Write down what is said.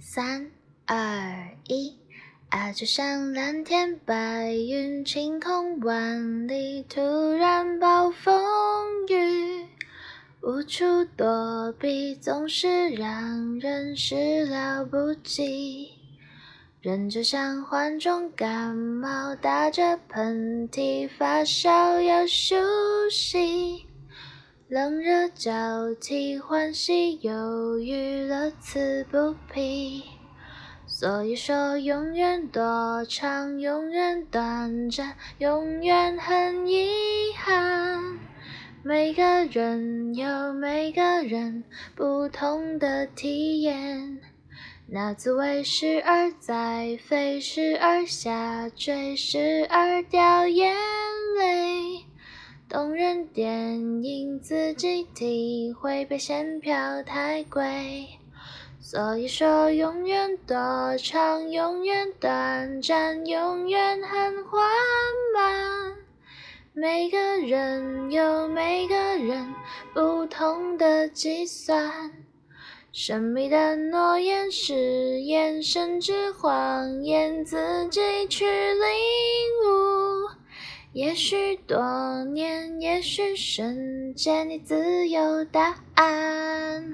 三二一，啊！就像蓝天白云，晴空万里，突然暴风雨，无处躲避，总是让人始料不及。人就像患重感冒，打着喷嚏，发烧要休息。冷热交替，欢喜忧郁，乐此不疲。所以说，永远多长，永远短暂，永远很遗憾。每个人有每个人不同的体验，那滋味时而在飞，时而下坠，时而掉眼泪。动人电影自己体会，被嫌票太贵。所以说，永远多长，永远短暂，永远很缓慢。每个人有每个人不同的计算，神秘的诺言、誓言，甚至谎言，自己去领悟。也许多年，也许瞬间，你自有答案。